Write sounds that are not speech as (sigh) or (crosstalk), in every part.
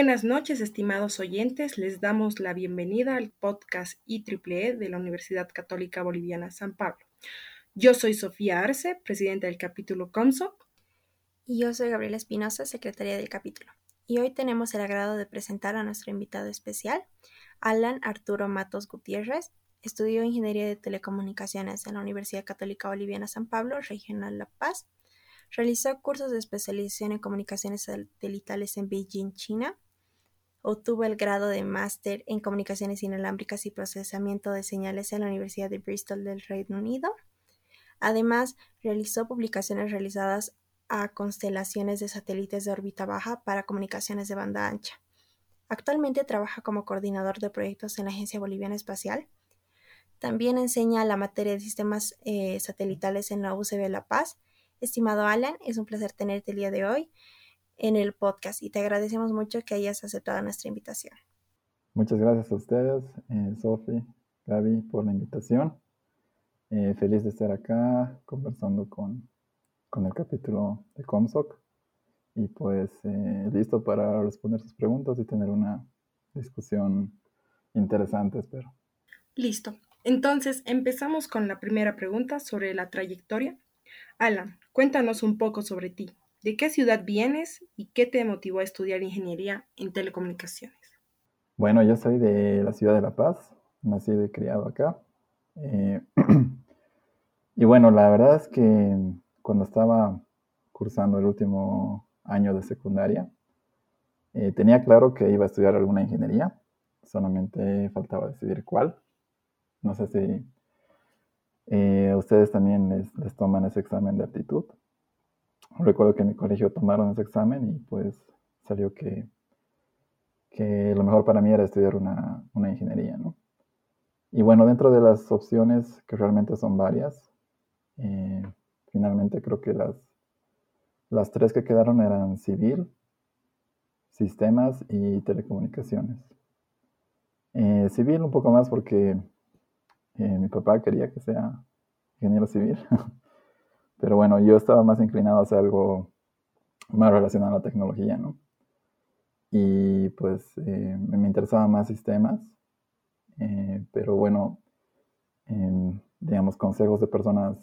Buenas noches, estimados oyentes. Les damos la bienvenida al podcast IEEE de la Universidad Católica Boliviana San Pablo. Yo soy Sofía Arce, presidenta del capítulo COMSOC. Y yo soy Gabriela Espinosa, secretaria del capítulo. Y hoy tenemos el agrado de presentar a nuestro invitado especial, Alan Arturo Matos Gutiérrez. Estudió Ingeniería de Telecomunicaciones en la Universidad Católica Boliviana San Pablo, Regional La Paz Realizó cursos de especialización en comunicaciones satelitales en Beijing, China. Obtuvo el grado de máster en comunicaciones inalámbricas y procesamiento de señales en la Universidad de Bristol del Reino Unido. Además, realizó publicaciones realizadas a constelaciones de satélites de órbita baja para comunicaciones de banda ancha. Actualmente trabaja como coordinador de proyectos en la Agencia Boliviana Espacial. También enseña la materia de sistemas eh, satelitales en la UCB La Paz Estimado Alan, es un placer tenerte el día de hoy en el podcast y te agradecemos mucho que hayas aceptado nuestra invitación. Muchas gracias a ustedes, eh, Sofi, Gaby, por la invitación. Eh, feliz de estar acá conversando con, con el capítulo de Comsoc y pues eh, listo para responder sus preguntas y tener una discusión interesante, espero. Listo. Entonces, empezamos con la primera pregunta sobre la trayectoria. Alan, Cuéntanos un poco sobre ti. ¿De qué ciudad vienes y qué te motivó a estudiar ingeniería en telecomunicaciones? Bueno, yo soy de la ciudad de La Paz, nací y criado acá. Eh, (clears throat) y bueno, la verdad es que cuando estaba cursando el último año de secundaria, eh, tenía claro que iba a estudiar alguna ingeniería, solamente faltaba decidir cuál. No sé si eh, ustedes también les, toman ese examen de aptitud. Recuerdo que en mi colegio tomaron ese examen y pues salió que, que lo mejor para mí era estudiar una, ingeniería, ¿no? Y bueno, dentro de las opciones, que realmente son varias, eh, finalmente creo que las, las tres que quedaron eran civil, sistemas y telecomunicaciones. Eh, civil un poco más porque mi papá quería que sea ingeniero civil. (laughs) Pero bueno, yo estaba más inclinado a hacer algo más relacionado a la tecnología, ¿no? Y pues eh, me interesaba más sistemas, eh, pero bueno, digamos, consejos de personas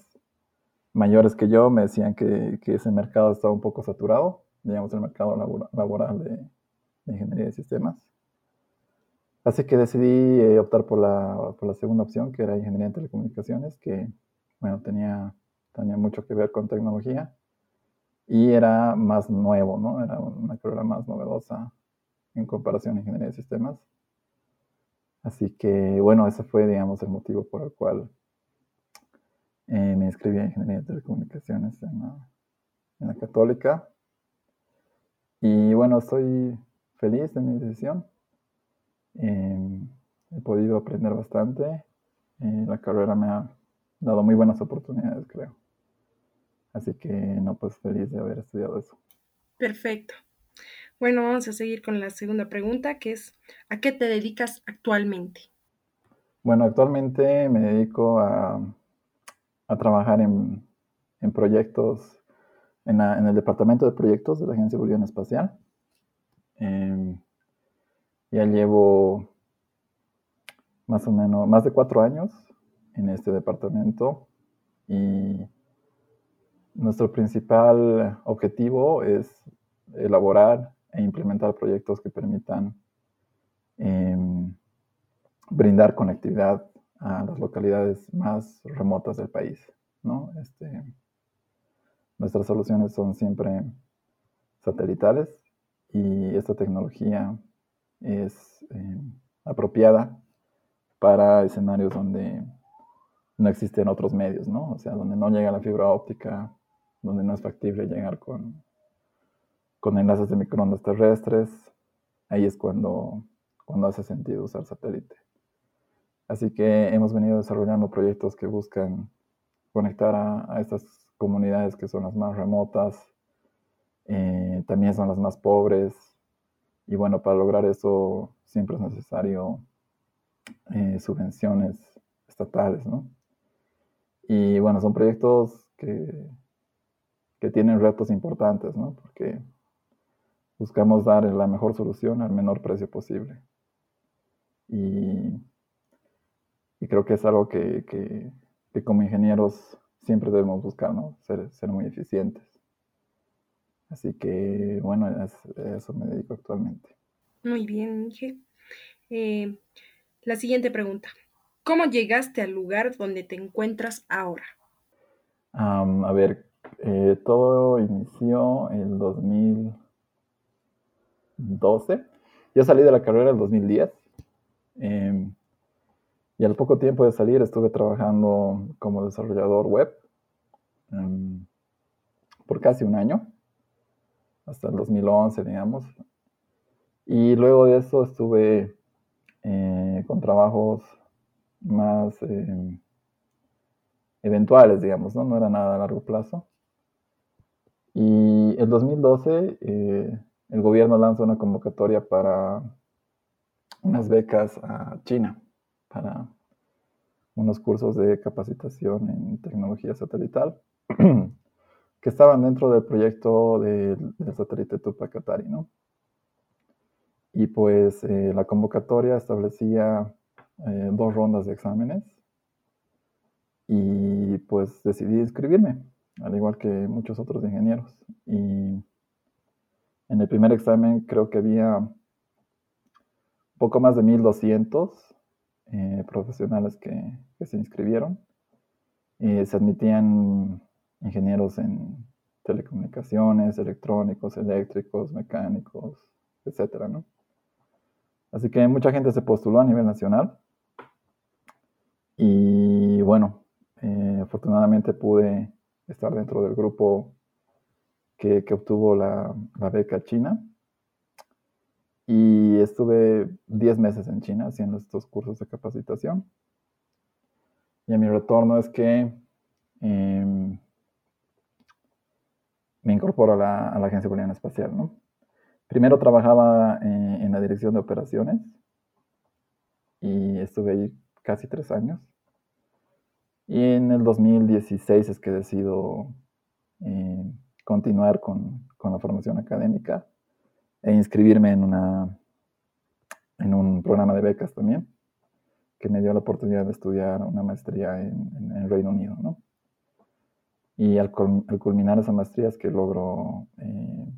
mayores que yo me decían que, ese mercado estaba un poco saturado, digamos, el mercado laboral de ingeniería de sistemas. Así que decidí eh, optar por la, por la, segunda opción, que era ingeniería en telecomunicaciones, que, bueno, tenía, tenía mucho que ver con tecnología y era más nuevo, ¿no? Era una carrera más novedosa en comparación a ingeniería de sistemas. Así que, bueno, ese fue, digamos, el motivo por el cual eh, me inscribí en ingeniería de telecomunicaciones en la, en la católica. Y bueno, estoy feliz de mi decisión Em, he podido aprender bastante. Eh, la carrera me ha dado muy buenas oportunidades, creo. Así que, no, pues feliz de haber estudiado eso. Perfecto. Bueno, vamos a seguir con la segunda pregunta, que es, ¿a qué te dedicas actualmente? Bueno, actualmente me dedico a, a trabajar en, en proyectos, en, en, el departamento de proyectos de la Agencia Boliviana Espacial. Eh, ya llevo más o menos, más de cuatro años en este departamento y nuestro principal objetivo es elaborar e implementar proyectos que permitan em, brindar conectividad a las localidades más remotas del país. ¿no? Este, nuestras soluciones son siempre satelitales y esta tecnología es eh, apropiada para escenarios donde no existen otros medios, ¿no? O sea, donde no llega la fibra óptica, donde no es factible llegar con, con enlaces de microondas terrestres, ahí es cuando, cuando hace sentido usar satélite. Así que hemos venido desarrollando proyectos que buscan conectar a, estas comunidades que son las más remotas, eh, también son las más pobres, y bueno, para lograr eso siempre es necesario eh, subvenciones estatales, ¿no? Y bueno, son proyectos que, que tienen retos importantes, ¿no? Porque buscamos dar la mejor solución al menor precio posible. Y, creo que es algo que, como ingenieros siempre debemos buscar, ¿no? Ser, ser muy eficientes. Así que, bueno, a eso me dedico actualmente. Muy bien, Miguel. Eh, la siguiente pregunta. ¿Cómo llegaste al lugar donde te encuentras ahora? a ver, eh, todo inició en 2012. Yo salí de la carrera en 2010. Em, y al poco tiempo de salir estuve trabajando como desarrollador web em, por casi un año, hasta el 2011, digamos. Y luego de eso estuve eh, con trabajos más em, eventuales, digamos, ¿no? No era nada a largo plazo. Y en 2012 eh, el gobierno lanzó una convocatoria para unas becas a China, para unos cursos de capacitación en tecnología satelital, (clears throat) que estaban dentro del proyecto del, satélite Tupac Katari, ¿no? Y pues eh, la convocatoria establecía eh, dos rondas de exámenes y pues decidí inscribirme, al igual que muchos otros ingenieros. Y en el primer examen creo que había poco más de 1200 eh, profesionales que, se inscribieron. y se admitían ingenieros en telecomunicaciones, electrónicos, eléctricos, mecánicos, etcétera, ¿no? Así que mucha gente se postuló a nivel nacional. Y bueno, eh, afortunadamente pude estar dentro del grupo que, obtuvo la, beca china. Y estuve 10 meses en China haciendo estos cursos de capacitación. Y a mi retorno es que em, me incorporo a la, Agencia Boliviana Espacial. ¿no? Primero trabajaba eh, en la dirección de operaciones y estuve ahí casi tres años. Y en el 2016 es que decido eh, continuar con, con, la formación académica e inscribirme en, una, en un programa de becas también, que me dio la oportunidad de estudiar una maestría en, el Reino Unido. ¿no? Y al, culminar esa maestría es que logro eh,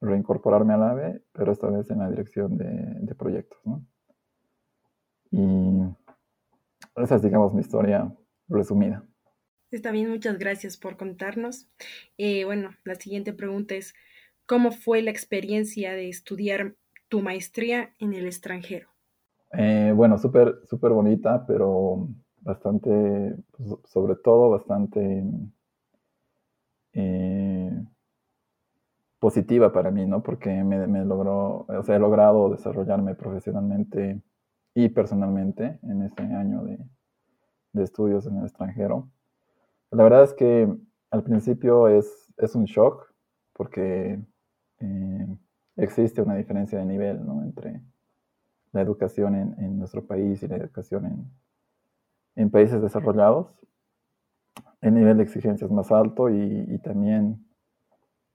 reincorporarme al AVE, pero esta vez en la dirección de, de proyectos. ¿no? Y esa es, digamos, mi historia resumida. Está bien, muchas gracias por contarnos. Eh, bueno, la siguiente pregunta es, ¿cómo fue la experiencia de estudiar tu maestría en el extranjero? Eh, bueno, súper, súper bonita, pero bastante, pues, sobre todo bastante eh, positiva para mí, ¿no? Porque me, me, logró, o sea, he logrado desarrollarme profesionalmente y personalmente en este año de, estudios en el extranjero. La verdad es que al principio es, es un shock porque eh, existe una diferencia de nivel ¿no? entre la educación en, en, nuestro país y la educación en, en, países desarrollados. El nivel de exigencia es más alto y, y también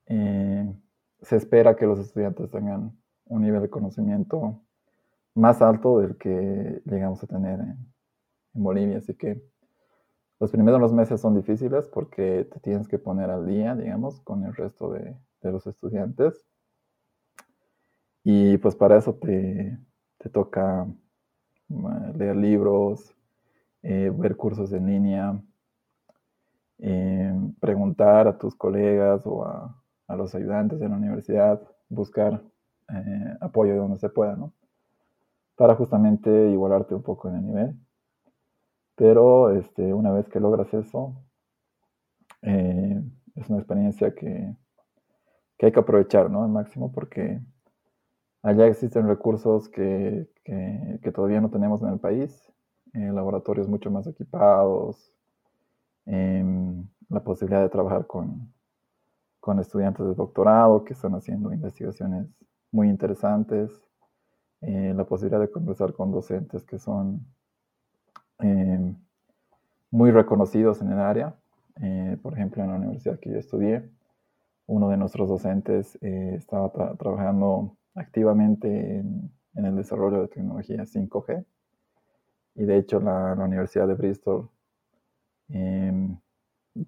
eh, se espera que los estudiantes tengan un nivel de conocimiento más alto del que llegamos a tener en, en Bolivia. Así que los primeros meses son difíciles porque te tienes que poner al día, digamos, con el resto de, los estudiantes. Y pues para eso te, toca eh, leer libros, eh, ver cursos en línea, eh, preguntar a tus colegas o a, a, los ayudantes de la universidad, buscar apoyo de donde se pueda, ¿no? Para justamente igualarte un poco en el nivel. Pero este, una vez que logras eso, eh, es una experiencia que, hay que aprovechar ¿no? al máximo porque allá existen recursos que, todavía no tenemos en el país, eh, laboratorios mucho más equipados, em, la posibilidad de trabajar con, con estudiantes de doctorado que están haciendo investigaciones muy interesantes, eh, la posibilidad de conversar con docentes que son muy reconocidos en el área. Eh, por ejemplo, en la universidad que yo estudié, uno de nuestros docentes eh, estaba trabajando activamente en, el desarrollo de tecnología 5G. Y de hecho la, Universidad de Bristol em,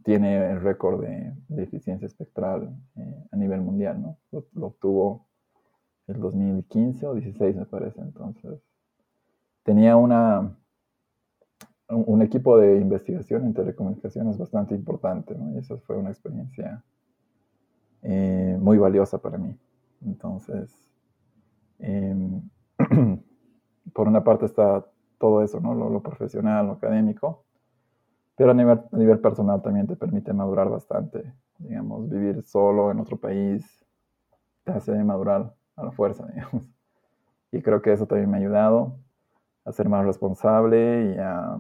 tiene el récord de, eficiencia espectral eh, a nivel mundial, ¿no? Lo, obtuvo el 2015 o 16 me parece, entonces tenía una, un, equipo de investigación en telecomunicaciones bastante importante, ¿no? Y esa fue una experiencia eh, muy valiosa para mí. Entonces, em, (clears throat) por una parte está todo eso, ¿no? Lo, profesional, lo académico, pero a nivel, a nivel personal también te permite madurar bastante. Digamos, vivir solo en otro país te hace madurar a la fuerza, (laughs) digamos. Y creo que eso también me ha ayudado a ser más responsable y a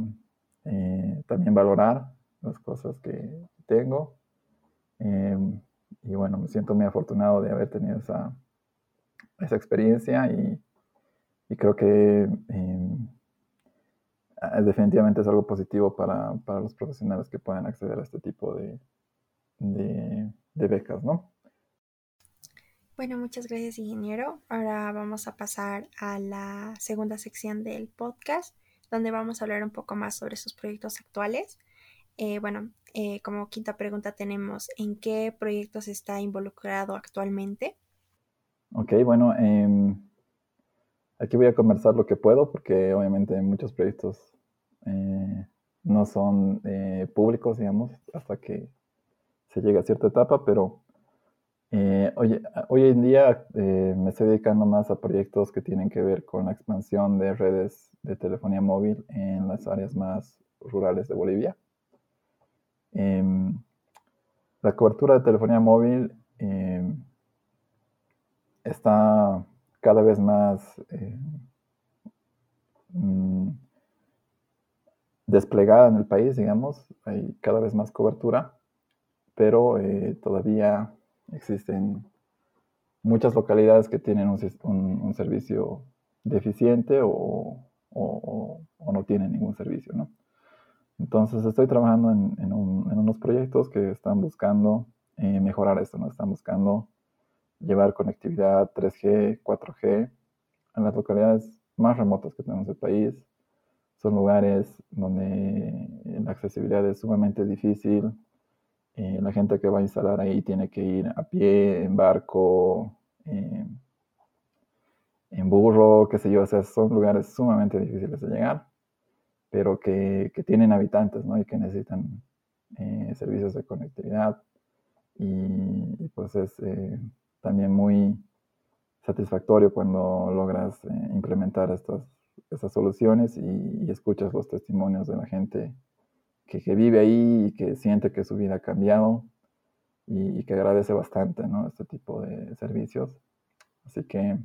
eh, también valorar las cosas que tengo. Em, y bueno, me siento muy afortunado de haber tenido esa, esa experiencia y, y creo que em, definitivamente es algo positivo para, para, los profesionales que puedan acceder a este tipo de, de, de becas, ¿no? Bueno, muchas gracias, ingeniero. Ahora vamos a pasar a la segunda sección del podcast, donde vamos a hablar un poco más sobre sus proyectos actuales. Eh, bueno, eh, como quinta pregunta tenemos, ¿en qué proyectos está involucrado actualmente? Ok, bueno, em, aquí voy a conversar lo que puedo porque obviamente muchos proyectos eh, no son públicos, digamos, hasta que se llega a cierta etapa, pero hoy, hoy, en día me estoy dedicando más a proyectos que tienen que ver con la expansión de redes de telefonía móvil en las áreas más rurales de Bolivia. Em, la cobertura de telefonía móvil em, está cada vez más em, mm, desplegada en el país, digamos, hay cada vez más cobertura, pero eh, todavía existen muchas localidades que tienen un, servicio deficiente o, o, no tienen ningún servicio, ¿no? Entonces estoy trabajando en, unos proyectos que están buscando eh, mejorar esto, ¿no? Están buscando llevar conectividad 3G, 4G a las localidades más remotas que tenemos del país. Son lugares donde la accesibilidad es sumamente difícil. Eh, la gente que va a instalar ahí tiene que ir a pie, en barco, en burro, qué sé yo. O sea, son lugares sumamente difíciles de llegar pero que, tienen habitantes, ¿no? Y que necesitan eh, servicios de conectividad. Y, pues es eh, también muy satisfactorio cuando logras implementar estas, estas soluciones y, escuchas los testimonios de la gente que, vive ahí y que siente que su vida ha cambiado y, que agradece bastante, ¿no? Este tipo de servicios. Así que,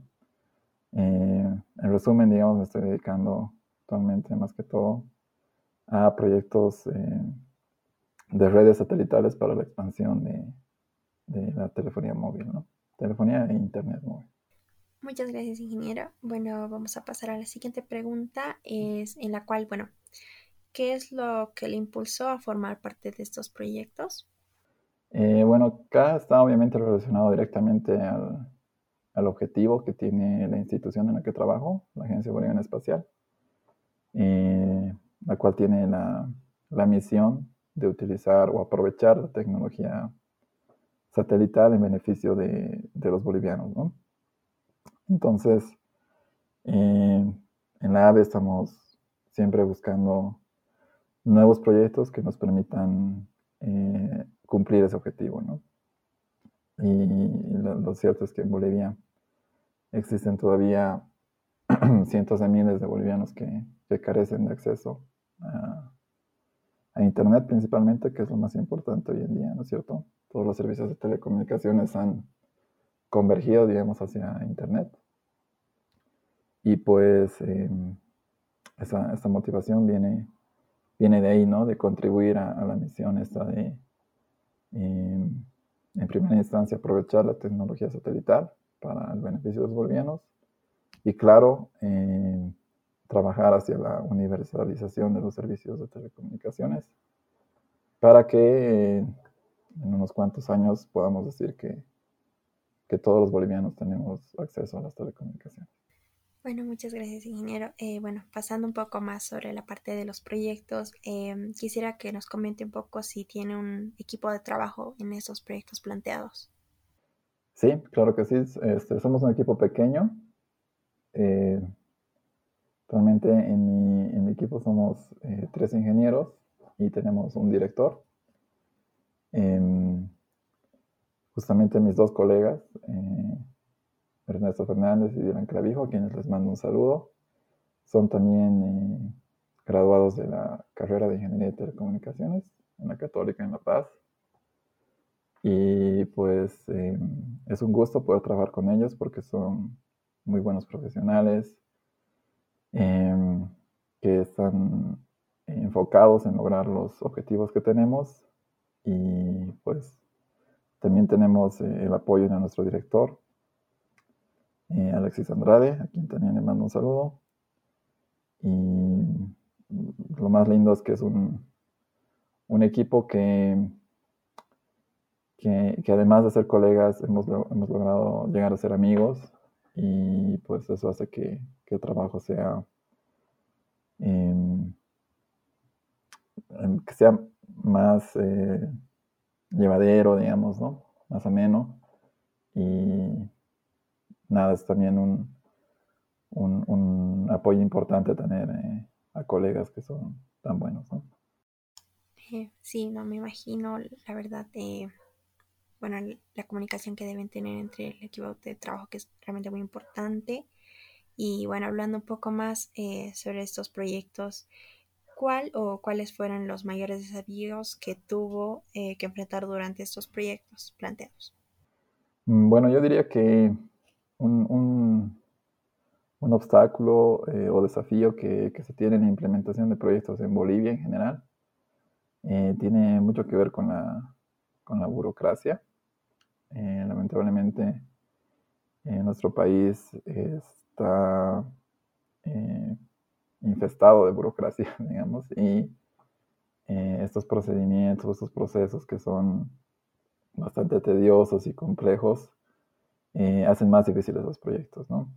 en resumen, digamos, me estoy dedicando actualmente más que todo a proyectos eh, de redes satelitales para la expansión de, la telefonía móvil, ¿no? Telefonía e internet móvil. Muchas gracias, ingeniero. Bueno, vamos a pasar a la siguiente pregunta, es en la cual, bueno, ¿qué es lo que le impulsó a formar parte de estos proyectos? Eh, bueno, acá está obviamente relacionado directamente al, al, objetivo que tiene la institución en la que trabajo, la Agencia Boliviana Espacial. Eh, la cual tiene la, misión de utilizar o aprovechar la tecnología satelital en beneficio de, los bolivianos. Entonces, eh, en la AVE estamos siempre buscando nuevos proyectos que nos permitan eh, cumplir ese objetivo. Y lo, cierto es que en Bolivia existen todavía (clears throat) cientos de miles de bolivianos que, carecen de acceso a, Internet principalmente, que es lo más importante hoy en día, ¿no es cierto? Todos los servicios de telecomunicaciones han convergido, digamos, hacia Internet. Y pues em, esa, motivación viene, viene de ahí, ¿no? De contribuir a, la misión esta de, em, en primera instancia, aprovechar la tecnología satelital para el beneficio de los bolivianos. Y claro, eh, trabajar hacia la universalización de los servicios de telecomunicaciones para que en unos cuantos años podamos decir que, que todos los bolivianos tenemos acceso a las telecomunicaciones. Bueno, muchas gracias, ingeniero. Eh, bueno, pasando un poco más sobre la parte de los proyectos, em, quisiera que nos comente un poco si tiene un equipo de trabajo en esos proyectos planteados. Sí, claro que sí. Este, somos un equipo pequeño. Eh, actualmente en mi, equipo somos eh, tres ingenieros y tenemos un director. Em, justamente mis dos colegas, Ernesto Fernández y Dylan Clavijo, a quienes les mando un saludo. Son también eh, graduados de la carrera de Ingeniería de Telecomunicaciones en la Católica en La Paz. Y pues eh, es un gusto poder trabajar con ellos porque son muy buenos profesionales em, que están enfocados en lograr los objetivos que tenemos y pues también tenemos eh, el apoyo de nuestro director eh, Alexis Andrade, a quien también le mando un saludo. Y lo más lindo es que es un, un equipo que, que, además de ser colegas hemos, hemos, logrado llegar a ser amigos y pues eso hace que, el trabajo sea em, em, que sea más eh, llevadero, digamos, ¿no? Más ameno. Y nada, es también un, un, apoyo importante tener eh, a colegas que son tan buenos, ¿no? Eh, sí, no me imagino, la verdad, de bueno, la comunicación que deben tener entre el equipo de trabajo, que es realmente muy importante. Y bueno, hablando un poco más eh, sobre estos proyectos, ¿cuál o cuáles fueron los mayores desafíos que tuvo que enfrentar durante estos proyectos planteados? Mm, bueno, yo diría que un, un, obstáculo eh, o desafío que, se tiene en la implementación de proyectos en Bolivia en general. Eh, tiene mucho que ver con la, con la burocracia. Eh, lamentablemente, nuestro país está infestado de burocracia, (laughs) digamos, y estos procedimientos, estos procesos que son bastante tediosos y complejos, eh, hacen más difíciles los proyectos, ¿no?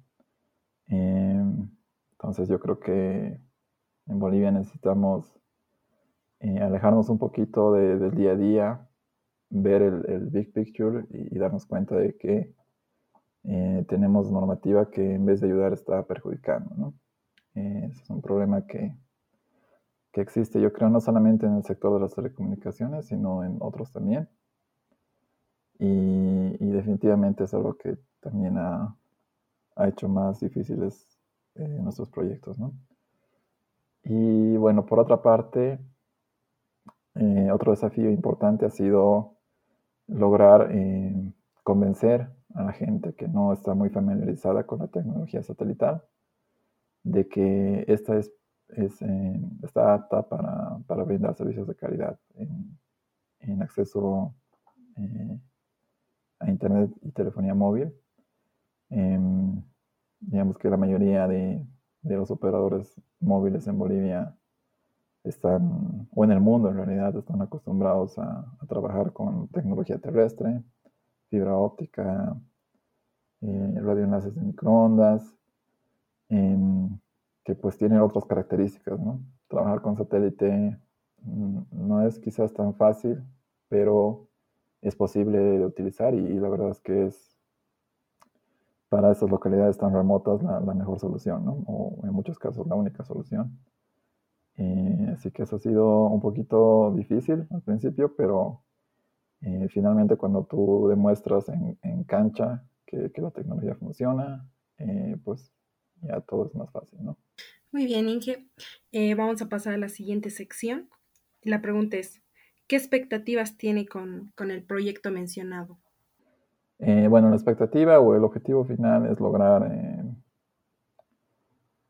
Em, entonces yo creo que en Bolivia necesitamos eh, alejarnos un poquito del día a día, ver el, big picture y, darnos cuenta de que eh, tenemos normativa que en vez de ayudar está perjudicando, ¿no? es un problema que, que existe, yo creo, no solamente en el sector de las telecomunicaciones, sino en otros también. Y, definitivamente es algo que también ha, hecho más difíciles eh, nuestros proyectos, ¿no? Y bueno, por otra parte, eh, otro desafío importante ha sido lograr eh, convencer a la gente que no está muy familiarizada con la tecnología satelital de que esta es, está apta para, brindar servicios de calidad en, en acceso a Internet y telefonía móvil. Em, digamos que la mayoría de, los operadores móviles en Bolivia están, o en el mundo en realidad, están acostumbrados a, trabajar con tecnología terrestre, fibra óptica, eh, radioenlaces de microondas, em, que pues tienen otras características, ¿no? Trabajar con satélite mm, no es quizás tan fácil, pero es posible de utilizar y, la verdad es que es para esas localidades tan remotas la, mejor solución, o en muchos casos la única solución. Eh, así que eso ha sido un poquito difícil al principio, pero eh, finalmente cuando tú demuestras en, cancha que, la tecnología funciona, eh, pues ya todo es más fácil, ¿no? Muy bien, Inge. vamos a pasar a la siguiente sección. La pregunta es, ¿Qué expectativas tiene con, el proyecto mencionado? Eh, bueno, la expectativa o el objetivo final es lograr eh,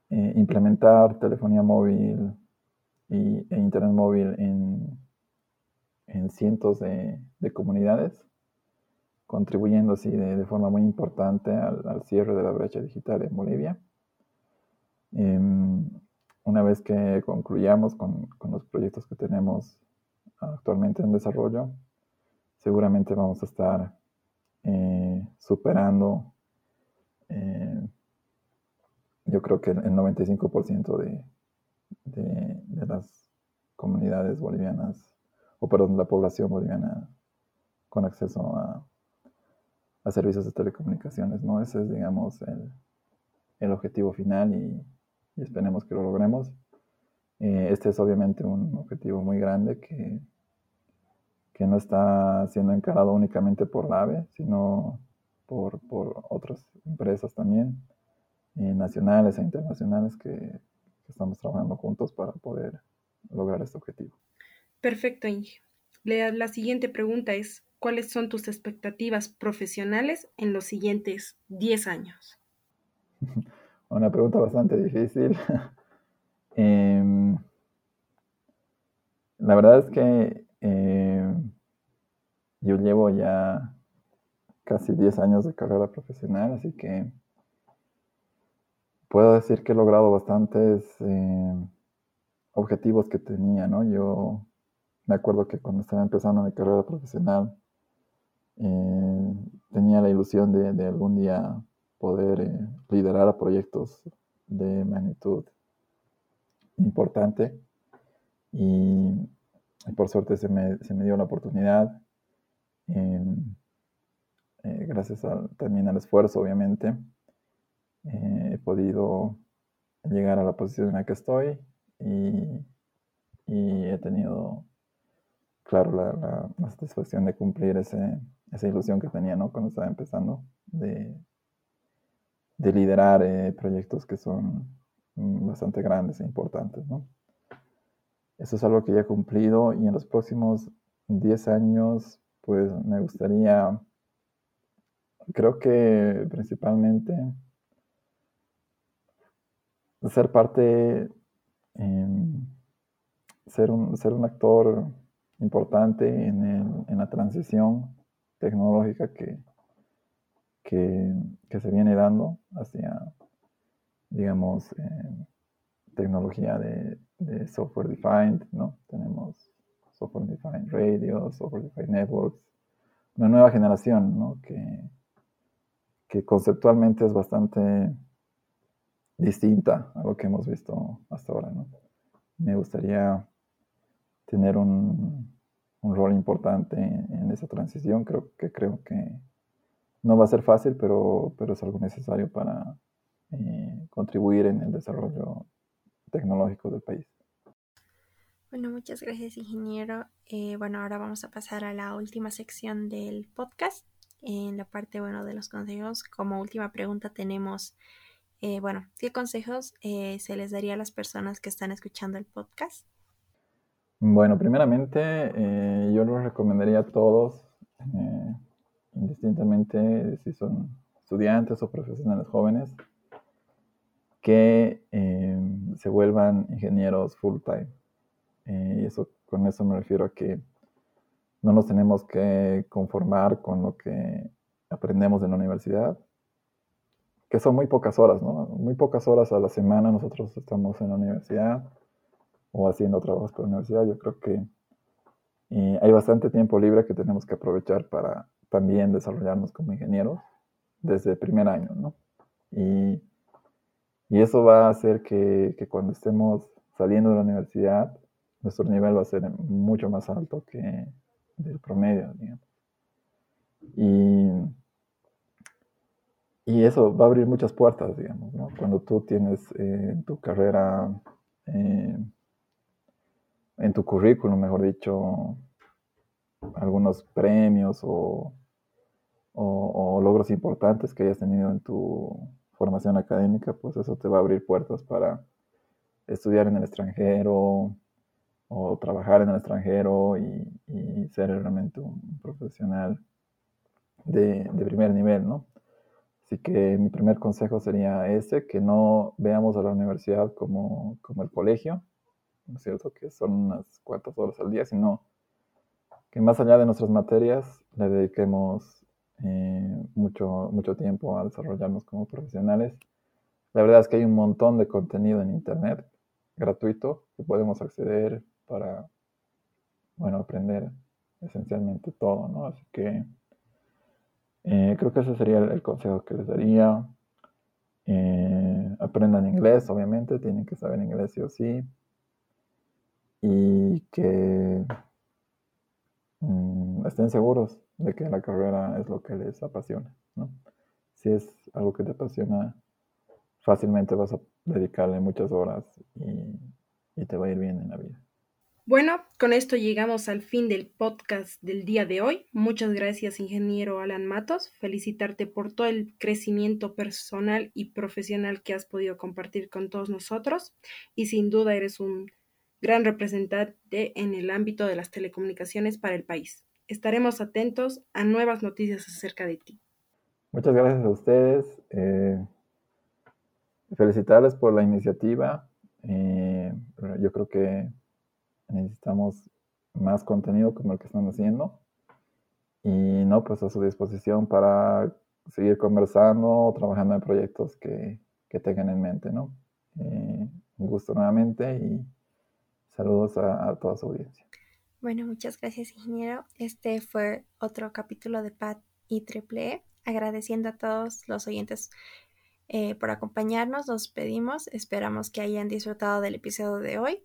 eh, implementar telefonía móvil y, e internet móvil en, cientos de, comunidades, contribuyendo así de, forma muy importante al, cierre de la brecha digital en Bolivia. Em, una vez que concluyamos con, con los proyectos que tenemos actualmente en desarrollo, seguramente vamos a estar eh, superando, eh, yo creo que el 95% de, de, las comunidades bolivianas, o perdón, la población boliviana con acceso a, servicios de telecomunicaciones, ¿no? Ese es, digamos, el, el objetivo final y, esperemos que lo logremos. Eh, este es obviamente un objetivo muy grande que, que no está siendo encarado únicamente por la AVE, sino por, por otras empresas también, eh, nacionales e internacionales, que, estamos trabajando juntos para poder lograr este objetivo. Perfecto, Inge. La, siguiente pregunta es, ¿cuáles son tus expectativas profesionales en los siguientes 10 años? (laughs) Una pregunta bastante difícil. (laughs) Em, la verdad es que em, yo llevo ya casi 10 años de carrera profesional, así que puedo decir que he logrado bastantes em, objetivos que tenía, ¿no? Yo me acuerdo que cuando estaba empezando mi carrera profesional, eh, tenía la ilusión de, algún día poder eh, liderar a proyectos de magnitud importante y, por suerte se me, dio la oportunidad em, eh, gracias también al esfuerzo obviamente he podido llegar a la posición en la que estoy y, he tenido claro la, satisfacción de cumplir esa ilusión que tenía cuando estaba empezando de, de liderar eh, proyectos que son bastante grandes e importantes. Eso es algo que ya he cumplido y en los próximos 10 años pues me gustaría, creo que principalmente ser parte, ser, un, ser un actor importante en, en la transición tecnológica que, que, se viene dando hacia, digamos, eh, tecnología de, software defined, ¿no? Tenemos software defined radio, software defined networks, una nueva generación, ¿no? Que, que conceptualmente es bastante distinta a lo que hemos visto hasta ahora, ¿no? Me gustaría tener un, un rol importante en esa transición. Creo que creo que no va a ser fácil, pero, pero es algo necesario para eh, contribuir en el desarrollo tecnológico del país. Bueno, muchas gracias, ingeniero. Eh, bueno, ahora vamos a pasar a la última sección del podcast. En la parte, bueno, de los consejos, como última pregunta tenemos, eh, bueno, ¿qué consejos se les daría a las personas que están escuchando el podcast? Bueno, primeramente eh, yo los recomendaría a todos, eh, indistintamente si son estudiantes o profesionales jóvenes, que eh, se vuelvan ingenieros full time. Y eso, con eso me refiero a que no nos tenemos que conformar con lo que aprendemos en la universidad, que son muy pocas horas, ¿no? Muy pocas horas a la semana nosotros estamos en la universidad o haciendo trabajos por la universidad, yo creo que eh, hay bastante tiempo libre que tenemos que aprovechar para también desarrollarnos como ingenieros desde el primer año, ¿no? Y, y eso va a hacer que, que, cuando estemos saliendo de la universidad, nuestro nivel va a ser mucho más alto que del promedio, digamos. Y, y eso va a abrir muchas puertas, digamos, ¿no? Cuando tú tienes eh, tu carrera eh, en tu currículum, mejor dicho, algunos premios o, logros importantes que hayas tenido en tu formación académica, pues eso te va a abrir puertas para estudiar en el extranjero o trabajar en el extranjero y, ser realmente un profesional de, primer nivel, ¿no? Así que mi primer consejo sería ese, que no veamos a la universidad como, como el colegio, ¿no es cierto? Que son unas cuantas horas al día, sino que más allá de nuestras materias le dediquemos eh, mucho, mucho tiempo a desarrollarnos como profesionales. La verdad es que hay un montón de contenido en Internet gratuito que podemos acceder para, bueno, aprender esencialmente todo, ¿no? Así que eh, creo que ese sería el, consejo que les daría. Eh, aprendan inglés, obviamente, tienen que saber inglés sí o sí. Y que mm, estén seguros de que la carrera es lo que les apasiona, ¿no? Si es algo que te apasiona, fácilmente vas a dedicarle muchas horas y te va a ir bien en la vida. Bueno, con esto llegamos al fin del podcast del día de hoy. Muchas gracias, ingeniero Alan Matos. Felicitarte por todo el crecimiento personal y profesional que has podido compartir con todos nosotros. Y sin duda eres un gran representante en el ámbito de las telecomunicaciones para el país. Estaremos atentos a nuevas noticias acerca de ti. Muchas gracias a ustedes. Eh, felicitarles por la iniciativa. Eh, yo creo que necesitamos más contenido como el que están haciendo. Y no, pues a su disposición para seguir conversando, trabajando en proyectos que, tengan en mente, ¿no? Eh, un gusto nuevamente y saludos a, toda su audiencia. Bueno, muchas gracias, ingeniero. Este fue otro capítulo de PAT y Triple E. Agradeciendo a todos los oyentes eh, por acompañarnos, nos pedimos. Esperamos que hayan disfrutado del episodio de hoy.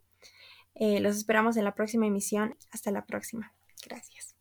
Eh, los esperamos en la próxima emisión. Hasta la próxima. Gracias.